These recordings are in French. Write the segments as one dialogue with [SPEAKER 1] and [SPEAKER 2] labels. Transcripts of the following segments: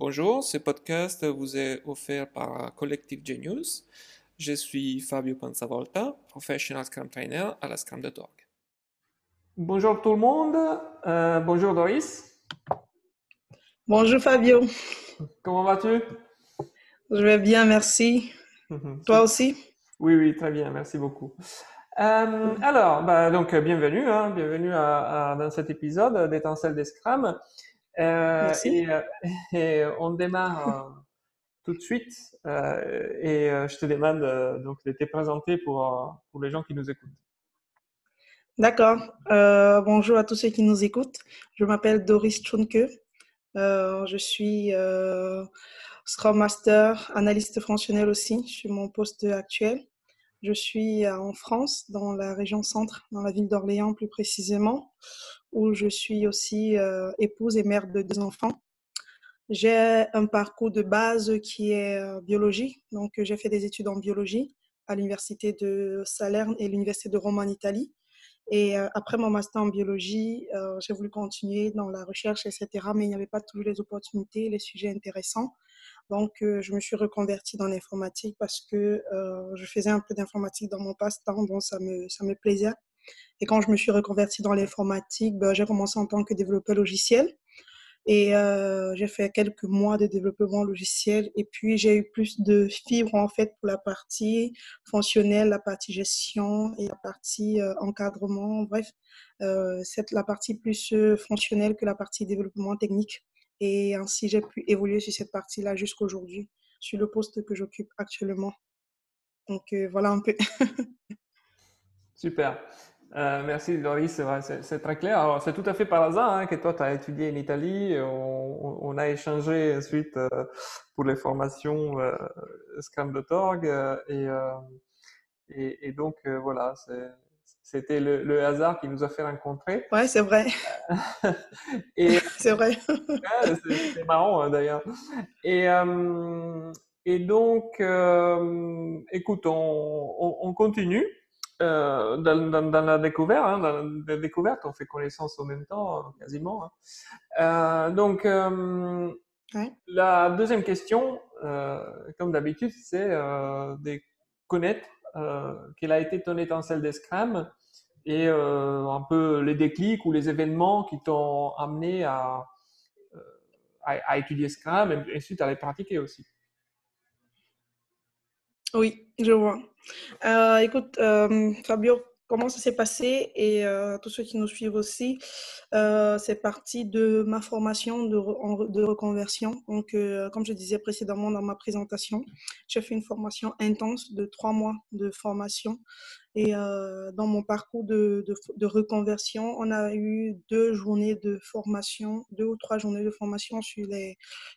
[SPEAKER 1] Bonjour, ce podcast vous est offert par Collective Genius. Je suis Fabio Panzavolta, professional Scrum Trainer à la Scrum.org.
[SPEAKER 2] Bonjour tout le monde, euh, bonjour Doris.
[SPEAKER 3] Bonjour Fabio.
[SPEAKER 2] Comment vas-tu?
[SPEAKER 3] Je vais bien, merci. Toi aussi?
[SPEAKER 2] Oui, oui, très bien, merci beaucoup. Euh, alors, bah, donc bienvenue, hein, bienvenue à, dans cet épisode d'Étincelle des Scrum. Euh, et, euh, et, on démarre euh, tout de suite et je te demande donc de te présenter pour, pour les gens qui nous écoutent.
[SPEAKER 3] D'accord. bonjour à tous ceux qui nous écoutent. Je m'appelle Doris Chunke. je suis Scrum Master, analyste fonctionnel aussi. Je suis mon poste actuel. Je suis en France, dans la région centre, dans la ville d'Orléans plus précisément où je suis aussi euh, épouse et mère de deux enfants. J'ai un parcours de base qui est euh, biologie, donc j'ai fait des études en biologie à l'université de Salerne et l'université de Rome en Italie. Et euh, après mon master en biologie, j'ai voulu continuer dans la recherche, etc. Mais il n'y avait pas toujours les opportunités, les sujets intéressants. Donc, je me suis reconvertie dans l'informatique parce que je faisais un peu d'informatique dans mon passe-temps, donc ça me, ça me plaisait. Et quand je me suis reconvertie dans l'informatique, ben, j'ai commencé en tant que développeur logiciel. Et euh, j'ai fait quelques mois de développement logiciel. Et puis, j'ai eu plus de fibres, en fait, pour la partie fonctionnelle, la partie gestion et la partie euh, encadrement. Bref, euh, c'est la partie plus fonctionnelle que la partie développement technique. Et ainsi, j'ai pu évoluer sur cette partie-là jusqu'aujourd'hui, sur le poste que j'occupe actuellement. Donc, voilà un peu.
[SPEAKER 2] Super. Euh, merci Doris, c'est très clair. Alors c'est tout à fait par hasard hein, que toi tu as étudié en Italie. On, on a échangé ensuite euh, pour les formations euh, Scrum.org euh, et, euh, et, et, donc voilà, c'était le, le, hasard qui nous a fait rencontrer.
[SPEAKER 3] Ouais, c'est vrai. c'est vrai.
[SPEAKER 2] c'est marrant hein, d'ailleurs. Et et donc, écoute, on, on, on continue. Euh, dans, dans, dans, la découverte, hein, dans la découverte, on fait connaissance en même temps, quasiment. Hein. Euh, donc, euh, ouais. la deuxième question, comme d'habitude, c'est de connaître quelle a été ton étincelle des Scrum et un peu les déclics ou les événements qui t'ont amené à, à, à, étudier Scrum et ensuite à les pratiquer aussi.
[SPEAKER 3] Oui, je vois. Euh, écoute, euh, Fabio, comment ça s'est passé? Et euh, tous ceux qui nous suivent aussi, c'est parti de ma formation de, de reconversion. Donc, comme je disais précédemment dans ma présentation, j'ai fait une formation intense de trois mois de formation. Et euh, dans mon parcours de, reconversion, on a eu deux journées de formation, deux ou trois journées de formation sur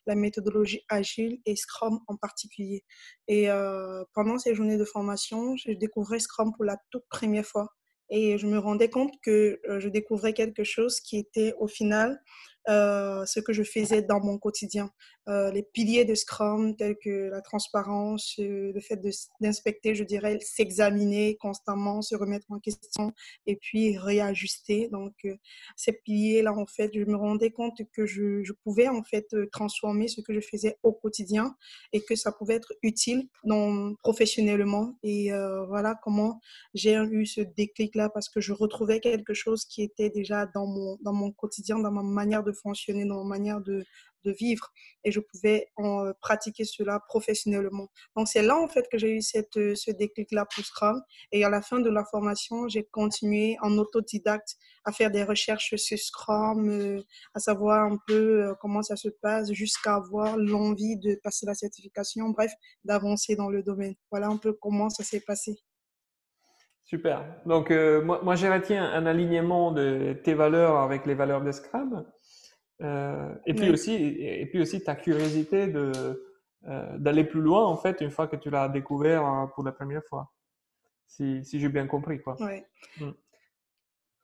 [SPEAKER 3] la méthodologie agile et Scrum en particulier. Et euh, pendant ces journées de formation, je découvrais Scrum pour la toute première fois. Et je me rendais compte que euh, je découvrais quelque chose qui était au final ce que je faisais dans mon quotidien. Euh, les piliers de Scrum tels que la transparence, euh, le fait d'inspecter, je dirais, s'examiner constamment, se remettre en question et puis réajuster. Donc, euh, ces piliers-là, en fait, je me rendais compte que je, pouvais en fait transformer ce que je faisais au quotidien et que ça pouvait être utile dans, professionnellement. Et voilà comment j'ai eu ce déclic-là parce que je retrouvais quelque chose qui était déjà dans mon, dans mon quotidien, dans ma manière de fonctionner, dans ma manière de, de vivre. Et je pouvais en euh, pratiquer cela professionnellement. Donc, c'est là, en fait, que j'ai eu cette, euh, ce déclic-là pour Scrum. Et à la fin de la formation, j'ai continué en autodidacte à faire des recherches sur Scrum, euh, à savoir un peu comment ça se passe, jusqu'à avoir l'envie de passer la certification, bref, d'avancer dans le domaine. Voilà un peu comment ça s'est passé.
[SPEAKER 2] Super. Donc, moi, moi, je retiens un alignement de tes valeurs avec les valeurs de Scrum. Euh, et puis oui. aussi, et puis aussi ta curiosité de euh, d'aller plus loin en fait une fois que tu l'as découvert euh, pour la première fois. Si, si j'ai bien compris quoi.
[SPEAKER 3] Ouais. Mm.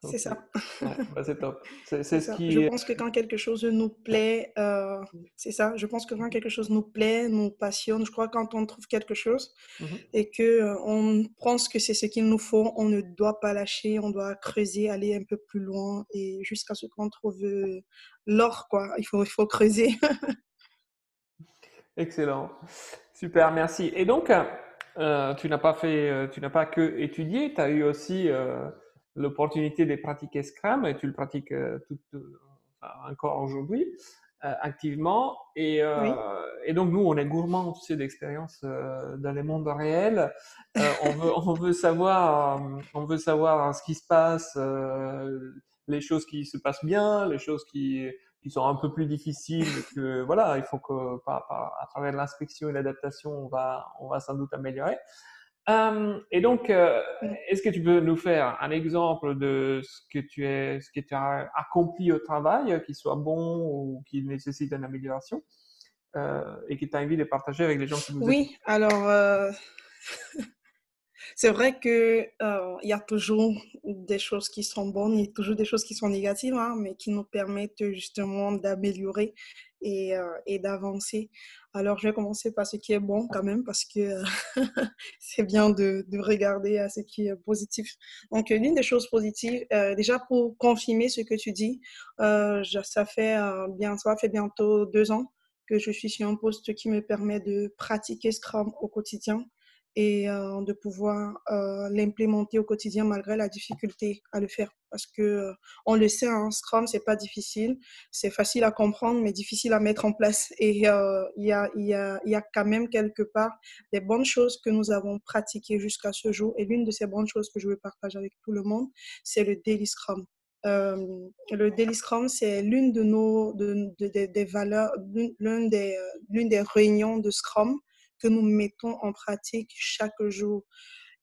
[SPEAKER 3] C'est ça.
[SPEAKER 2] Ouais, bah c'est top. C'est ce qui.
[SPEAKER 3] Je pense que quand quelque chose nous plaît, euh, c'est ça. Je pense que quand quelque chose nous plaît, nous passionne, je crois quand on trouve quelque chose mm -hmm. et que euh, on pense que c'est ce qu'il nous faut, on ne doit pas lâcher, on doit creuser, aller un peu plus loin et jusqu'à ce qu'on trouve l'or quoi. Il faut il faut creuser.
[SPEAKER 2] Excellent. Super, merci. Et donc, euh, tu n'as pas fait, euh, tu n'as pas que étudié, tu as eu aussi euh, l'opportunité de pratiquer Scrum et tu le pratiques tout, encore aujourd'hui activement. Et, et, donc, nous, on est gourmands tu sais, d'expérience dans les mondes réels. on, veut, on veut savoir, on veut savoir ce qui se passe, les choses qui se passent bien, les choses qui qui sont un peu plus difficiles que voilà il faut que par, à travers l'inspection et l'adaptation on va on va sans doute améliorer euh, et donc euh, est-ce que tu peux nous faire un exemple de ce que tu es ce que tu as accompli au travail qui soit bon ou qui nécessite une amélioration euh, et qui t'a envie de partager avec les gens qui nous
[SPEAKER 3] oui alors c'est vrai que euh, y a toujours des choses qui sont bonnes, a toujours des choses qui sont négatives, hein, mais qui nous permettent justement d'améliorer et, euh, et d'avancer. Alors, je vais commencer par ce qui est bon quand même, parce que euh, c'est bien de, de, regarder à ce qui est positif. Donc, l'une des choses positives, déjà pour confirmer ce que tu dis, ça fait bien, ça fait bientôt deux ans que je suis sur un poste qui me permet de pratiquer Scrum au quotidien et euh, de pouvoir euh, l'implémenter au quotidien malgré la difficulté à le faire. Parce que euh, on le sait, hein, Scrum, c'est pas difficile, c'est facile à comprendre, mais difficile à mettre en place. Et il y, a, y, a, y a quand même quelque part des bonnes choses que nous avons pratiquées jusqu'à ce jour. Et l'une de ces bonnes choses que je veux partager avec tout le monde, c'est le Daily Scrum. le Daily Scrum, c'est l'une de nos de, des valeurs, l'une des, l'une des réunions de Scrum que nous mettons en pratique chaque jour.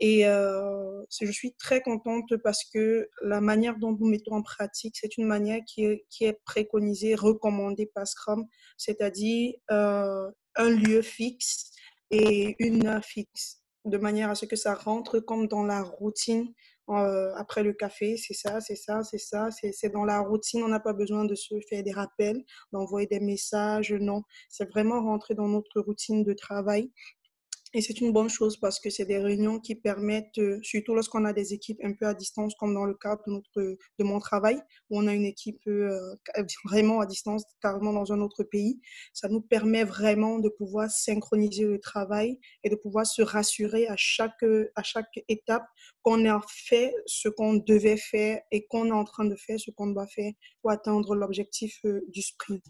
[SPEAKER 3] Et euh, je suis très contente parce que la manière dont nous mettons en pratique, c'est une manière qui est, préconisée, recommandée par Scrum, c'est-à-dire euh, un lieu fixe et une heure fixe, de manière à ce que ça rentre comme dans la routine euh, après le café, c'est ça, c'est ça, c'est ça, c'est dans la routine. On n'a pas besoin de se faire des rappels, d'envoyer des messages, non. C'est vraiment rentrer dans notre routine de travail et c'est une bonne chose parce que c'est des réunions qui permettent, euh, surtout lorsqu'on a des équipes un peu à distance, comme dans le cadre de, notre, de mon travail, où on a une équipe euh, vraiment à distance, carrément dans un autre pays, ça nous permet vraiment de pouvoir synchroniser le travail et de pouvoir se rassurer à chaque, à chaque étape qu'on a fait ce qu'on devait faire et qu'on est en train de faire ce qu'on doit faire pour atteindre l'objectif euh, du sprint.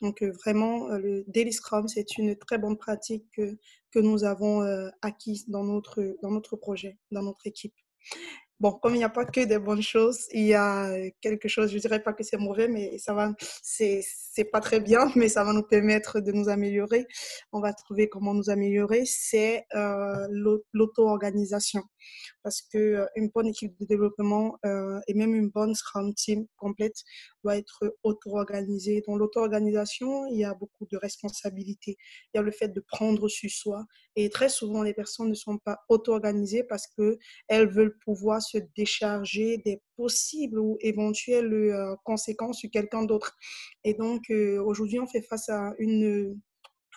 [SPEAKER 3] Donc vraiment, le Daily Scrum, c'est une très bonne pratique que, que nous avons acquise dans notre, dans notre projet, dans notre équipe. Bon, comme il n'y a pas que des bonnes choses, il y a quelque chose, je ne dirais pas que c'est mauvais, mais ça va, c'est, pas très bien, mais ça va nous permettre de nous améliorer. On va trouver comment nous améliorer, c'est euh, l'auto-organisation. Parce que euh, une bonne équipe de développement euh, et même une bonne Scrum Team complète doit être auto-organisée. Dans l'auto-organisation, il y a beaucoup de responsabilités. Il y a le fait de prendre sur soi. Et très souvent, les personnes ne sont pas auto-organisées parce qu'elles veulent pouvoir se décharger des possibles ou éventuelles euh, conséquences sur quelqu'un d'autre. Et donc, aujourd'hui, on fait face à une,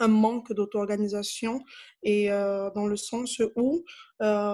[SPEAKER 3] un manque d'auto-organisation et euh, dans le sens où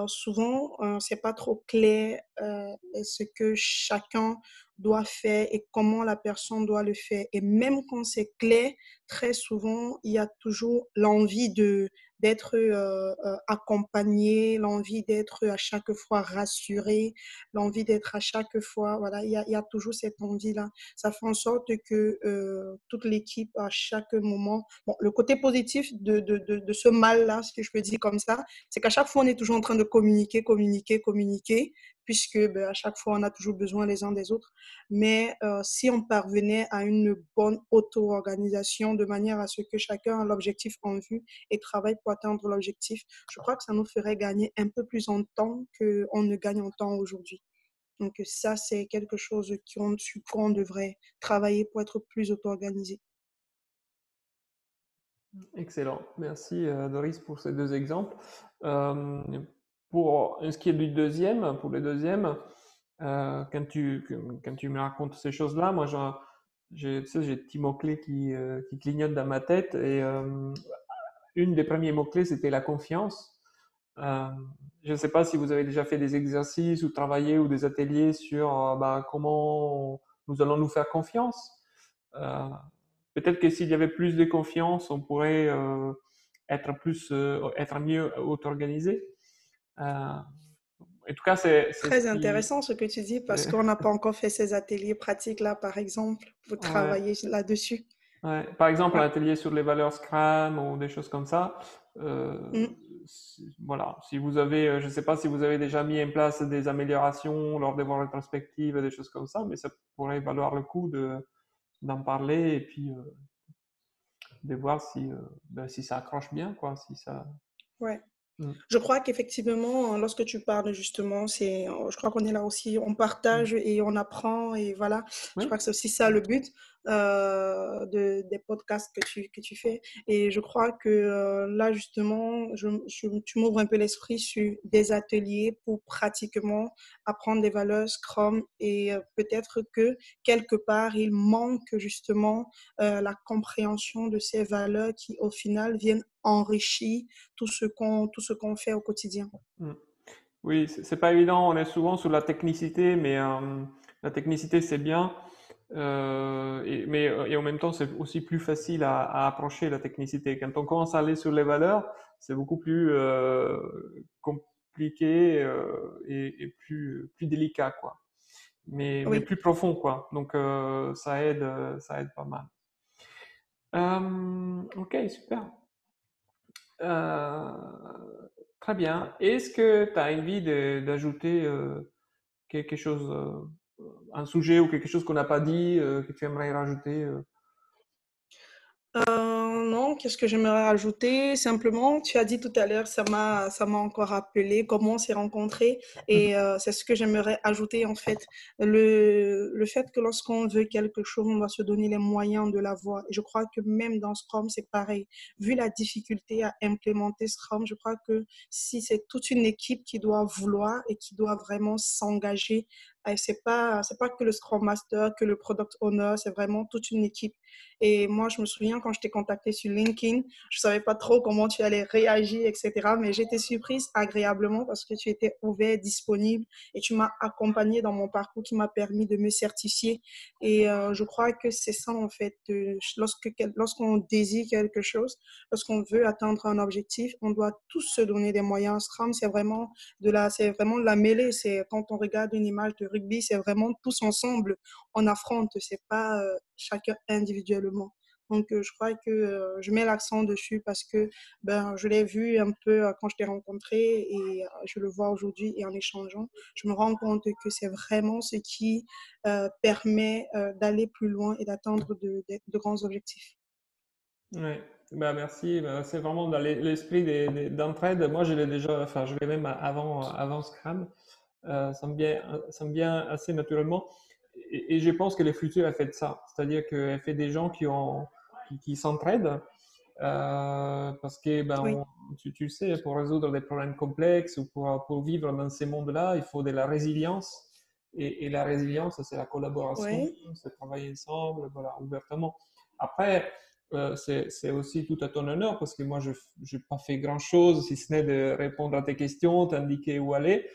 [SPEAKER 3] souvent, c'est pas trop clair ce que chacun doit faire et comment la personne doit le faire. Et même quand c'est clair, très souvent, il y a toujours l'envie de d'être euh, euh, accompagné, l'envie d'être à chaque fois rassuré, l'envie d'être à chaque fois, voilà, il y a, y a toujours cette envie-là. Ça fait en sorte que euh, toute l'équipe, à chaque moment, bon, le côté positif de, de, de, de ce mal-là, si je peux dire comme ça, c'est qu'à chaque fois, on est toujours en train de communiquer, communiquer, communiquer, puisque ben, à chaque fois, on a toujours besoin les uns des autres. Mais euh, si on parvenait à une bonne auto-organisation de manière à ce que chacun a l'objectif en vue et travaille pour atteindre l'objectif, je crois que ça nous ferait gagner un peu plus en temps qu'on ne gagne en temps aujourd'hui. Donc ça, c'est quelque chose sur quoi on devrait travailler pour être plus auto-organisé.
[SPEAKER 2] Excellent. Merci euh, Doris pour ces deux exemples. Euh, pour ce qui est du deuxième, pour le deuxième, euh, quand, tu, quand tu me racontes ces choses-là, moi, j'ai des petits mots-clés qui, euh, qui, clignotent dans ma tête. Et euh, une des premiers mots-clés, c'était la confiance. je ne sais pas si vous avez déjà fait des exercices ou travaillé ou des ateliers sur bah, comment nous allons nous faire confiance. peut-être que s'il y avait plus de confiance, on pourrait être plus, être mieux auto-organisé. En tout cas, c'est
[SPEAKER 3] très intéressant ce que tu dis parce qu'on n'a pas encore fait ces ateliers pratiques là, par exemple, pour travailler là-dessus.
[SPEAKER 2] Par exemple, un atelier sur les valeurs Scrum ou des choses comme ça. Mm. Voilà, si vous avez, je ne sais pas si vous avez déjà mis en place des améliorations lors de vos rétrospectives, des choses comme ça, mais ça pourrait valoir le coup d'en parler et puis de voir si, ben, si ça accroche bien, quoi, si ça.
[SPEAKER 3] Ouais. Mm. Je crois qu'effectivement, lorsque tu parles justement, c'est, je crois qu'on est là aussi, on partage mm. et on apprend et voilà. Je crois que c'est aussi ça le but. Euh, de, des podcasts que tu, que tu fais. Et je crois que euh, là, justement, tu m'ouvres un peu l'esprit sur des ateliers pour pratiquement apprendre des valeurs Scrum et euh, peut-être que quelque part, il manque justement la compréhension de ces valeurs qui, au final, viennent enrichir tout ce qu'on tout fait au quotidien. Mmh.
[SPEAKER 2] Oui, c'est pas évident. On est souvent sur la technicité, mais la technicité, c'est bien. Euh, et, mais euh, et en même temps, c'est aussi plus facile à, approcher la technicité. Quand on commence à aller sur les valeurs, c'est beaucoup plus euh, compliqué et, plus, plus délicat, quoi. Mais, mais plus profond, quoi. Donc, ça aide, ça aide pas mal. ok, super. très bien. Est-ce que tu as envie d'ajouter quelque chose un sujet ou quelque chose qu'on n'a pas dit, euh, que tu aimerais rajouter euh?
[SPEAKER 3] Euh, non, qu'est-ce que j'aimerais rajouter? Simplement, tu as dit tout à l'heure, ça m'a, ça m'a encore rappelé comment on s'est rencontrés et mmh. c'est ce que j'aimerais ajouter en fait. Le, le fait que lorsqu'on veut quelque chose, on doit se donner les moyens de l'avoir. Et je crois que même dans Scrum, c'est pareil. Vu la difficulté à implémenter Scrum, je crois que si c'est toute une équipe qui doit vouloir et qui doit vraiment s'engager c'est pas c'est pas que le Scrum Master, que le Product Owner, c'est vraiment toute une équipe. Et moi, je me souviens quand je t'ai contacté sur LinkedIn, je savais pas trop comment tu allais réagir, etc. Mais j'étais surprise agréablement parce que tu étais ouvert, disponible et tu m'as accompagné dans mon parcours qui m'a permis de me certifier. Et euh, je crois que c'est ça en fait. lorsque lorsqu'on désire quelque chose, lorsqu'on veut atteindre un objectif, on doit tous se donner des moyens. Scrum, c'est vraiment de la, c'est vraiment la mêlée. C'est quand on regarde une image de rugby, c'est vraiment tous ensemble. On affronte, c'est pas euh, chacun individuellement. Donc, je crois que je mets l'accent dessus parce que ben, je l'ai vu un peu quand je t'ai rencontré et je le vois aujourd'hui et en échangeant, je me rends compte que c'est vraiment ce qui permet d'aller plus loin et d'atteindre de, grands objectifs.
[SPEAKER 2] Oui, ben, merci. Ben, c'est vraiment dans l'esprit d'entraide. Moi, je l'ai déjà, enfin, je l'ai même avant, avant Scrum. Ça, me vient, ça me vient assez naturellement. Et, je pense que les futurs a fait ça. C'est-à-dire qu'elle fait des gens qui, ont, qui, s'entraident. Euh, parce que ben, tu, tu, sais, pour résoudre des problèmes complexes ou pour, pour vivre dans ces mondes-là, il faut de la résilience. Et, la résilience, c'est la collaboration, c'est travailler ensemble, voilà, ouvertement. Après, euh, c'est aussi tout à ton honneur parce que moi, je n'ai pas fait grand-chose si ce n'est de répondre à tes questions, t'indiquer où aller.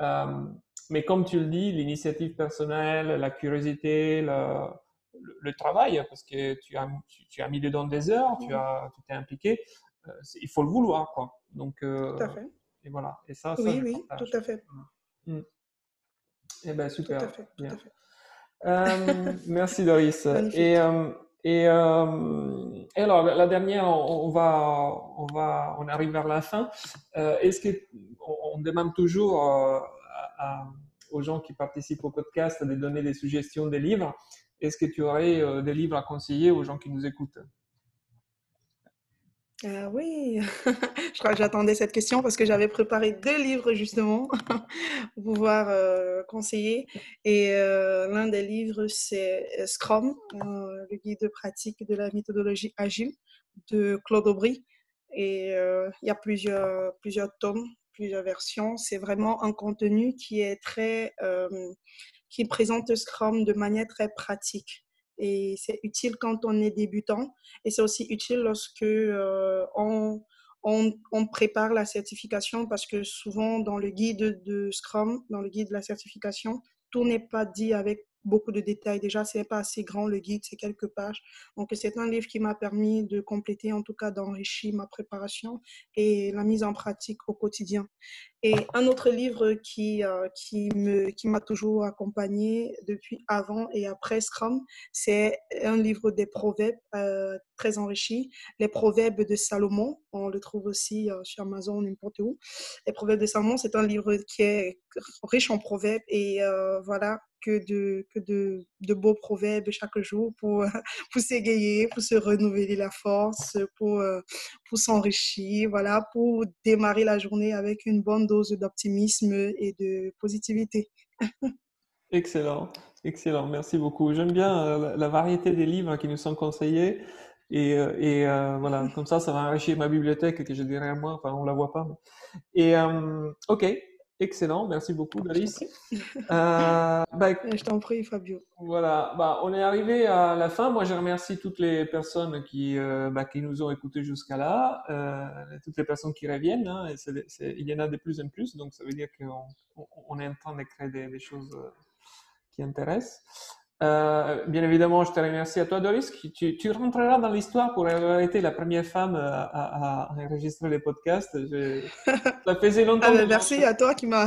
[SPEAKER 2] Euh, mais comme tu le dis, l'initiative personnelle, la curiosité, le, travail, parce que tu as, tu, as mis dedans des heures, tu as, tu t'es impliqué, euh, il faut le vouloir, quoi. Donc,
[SPEAKER 3] euh, tout à fait.
[SPEAKER 2] Et voilà. Et ça,
[SPEAKER 3] oui, oui, tout à fait.
[SPEAKER 2] Mm. Eh bien, super. Tout à fait. Tout à fait. merci Doris. et, et, et, alors la, dernière, on, va, on va, on arrive vers la fin. Est-ce que on demande toujours euh, aux gens qui participent au podcast de donner des suggestions des livres. Est-ce que tu aurais euh, des livres à conseiller aux gens qui nous écoutent?
[SPEAKER 3] Euh, oui, je crois que j'attendais cette question parce que j'avais préparé deux livres justement pour pouvoir conseiller. Et l'un des livres, c'est Scrum, le guide de pratique de la méthodologie agile de Claude Aubry. Et il y a plusieurs, plusieurs tomes plusieurs versions. C'est vraiment un contenu qui est très, euh, qui présente Scrum de manière très pratique. Et c'est utile quand on est débutant. Et c'est aussi utile lorsque euh, on, on, prépare la certification parce que souvent dans le guide de Scrum, dans le guide de la certification, tout n'est pas dit avec beaucoup de détails. Déjà, c'est pas assez grand le guide, c'est quelques pages. Donc, c'est un livre qui m'a permis de compléter, en tout cas, d'enrichir ma préparation et la mise en pratique au quotidien. Et un autre livre qui, euh, qui me qui m'a toujours accompagné depuis avant et après Scrum, c'est un livre des proverbes euh, très enrichi, les proverbes de Salomon. On le trouve aussi euh, sur Amazon, n'importe où. Les proverbes de Salomon, c'est un livre qui est riche en proverbes et voilà que de, que de, de beaux proverbes chaque jour pour, pour s'égayer, pour se renouveler la force, pour, pour s'enrichir, voilà, pour démarrer la journée avec une bonne dose d'optimisme et de positivité.
[SPEAKER 2] excellent, excellent, merci beaucoup. J'aime bien la, variété des livres qui nous sont conseillés. Et, et voilà, comme ça, ça va enrichir ma bibliothèque que j'ai derrière moi. Enfin, on la voit pas. Et ok, Excellent, merci beaucoup, Doris.
[SPEAKER 3] Euh, bah, je t'en prie, Fabio.
[SPEAKER 2] Voilà, bah, on est arrivé à la fin. Moi, je remercie toutes les personnes qui, euh, bah, qui nous ont écoutés jusqu'à là, euh, toutes les personnes qui reviennent. Hein, il y en a de plus en plus, donc ça veut dire qu'on on est en train de créer des, des choses euh, qui intéressent. Euh, bien évidemment, je te remercie à toi, Doris. Tu, tu rentreras dans l'histoire pour avoir été la première femme à, à, enregistrer les podcasts.
[SPEAKER 3] Ça faisait longtemps. Ah, merci à toi qui, m'a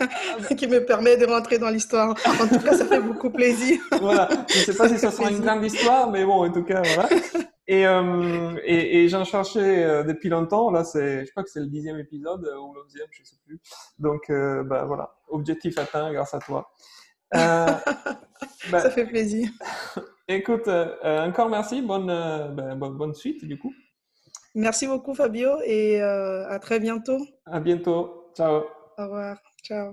[SPEAKER 3] qui me permet de rentrer dans l'histoire. En tout cas, ça fait beaucoup plaisir.
[SPEAKER 2] voilà. Je ne sais pas si ça sera une grande histoire, mais bon, en tout cas, voilà. Et, euh, et, et j'en cherchais euh, depuis longtemps. Là, c'est, je crois que c'est le dixième épisode ou l'onzième, je ne sais plus. Donc, euh, bah, voilà, objectif atteint grâce à toi.
[SPEAKER 3] Euh, bah, ça fait plaisir.
[SPEAKER 2] Écoute, euh, encore merci. Bonne, euh, ben, bonne, bonne, suite, du coup.
[SPEAKER 3] Merci beaucoup, Fabio, et à très bientôt.
[SPEAKER 2] À bientôt. Ciao.
[SPEAKER 3] Au revoir. Ciao.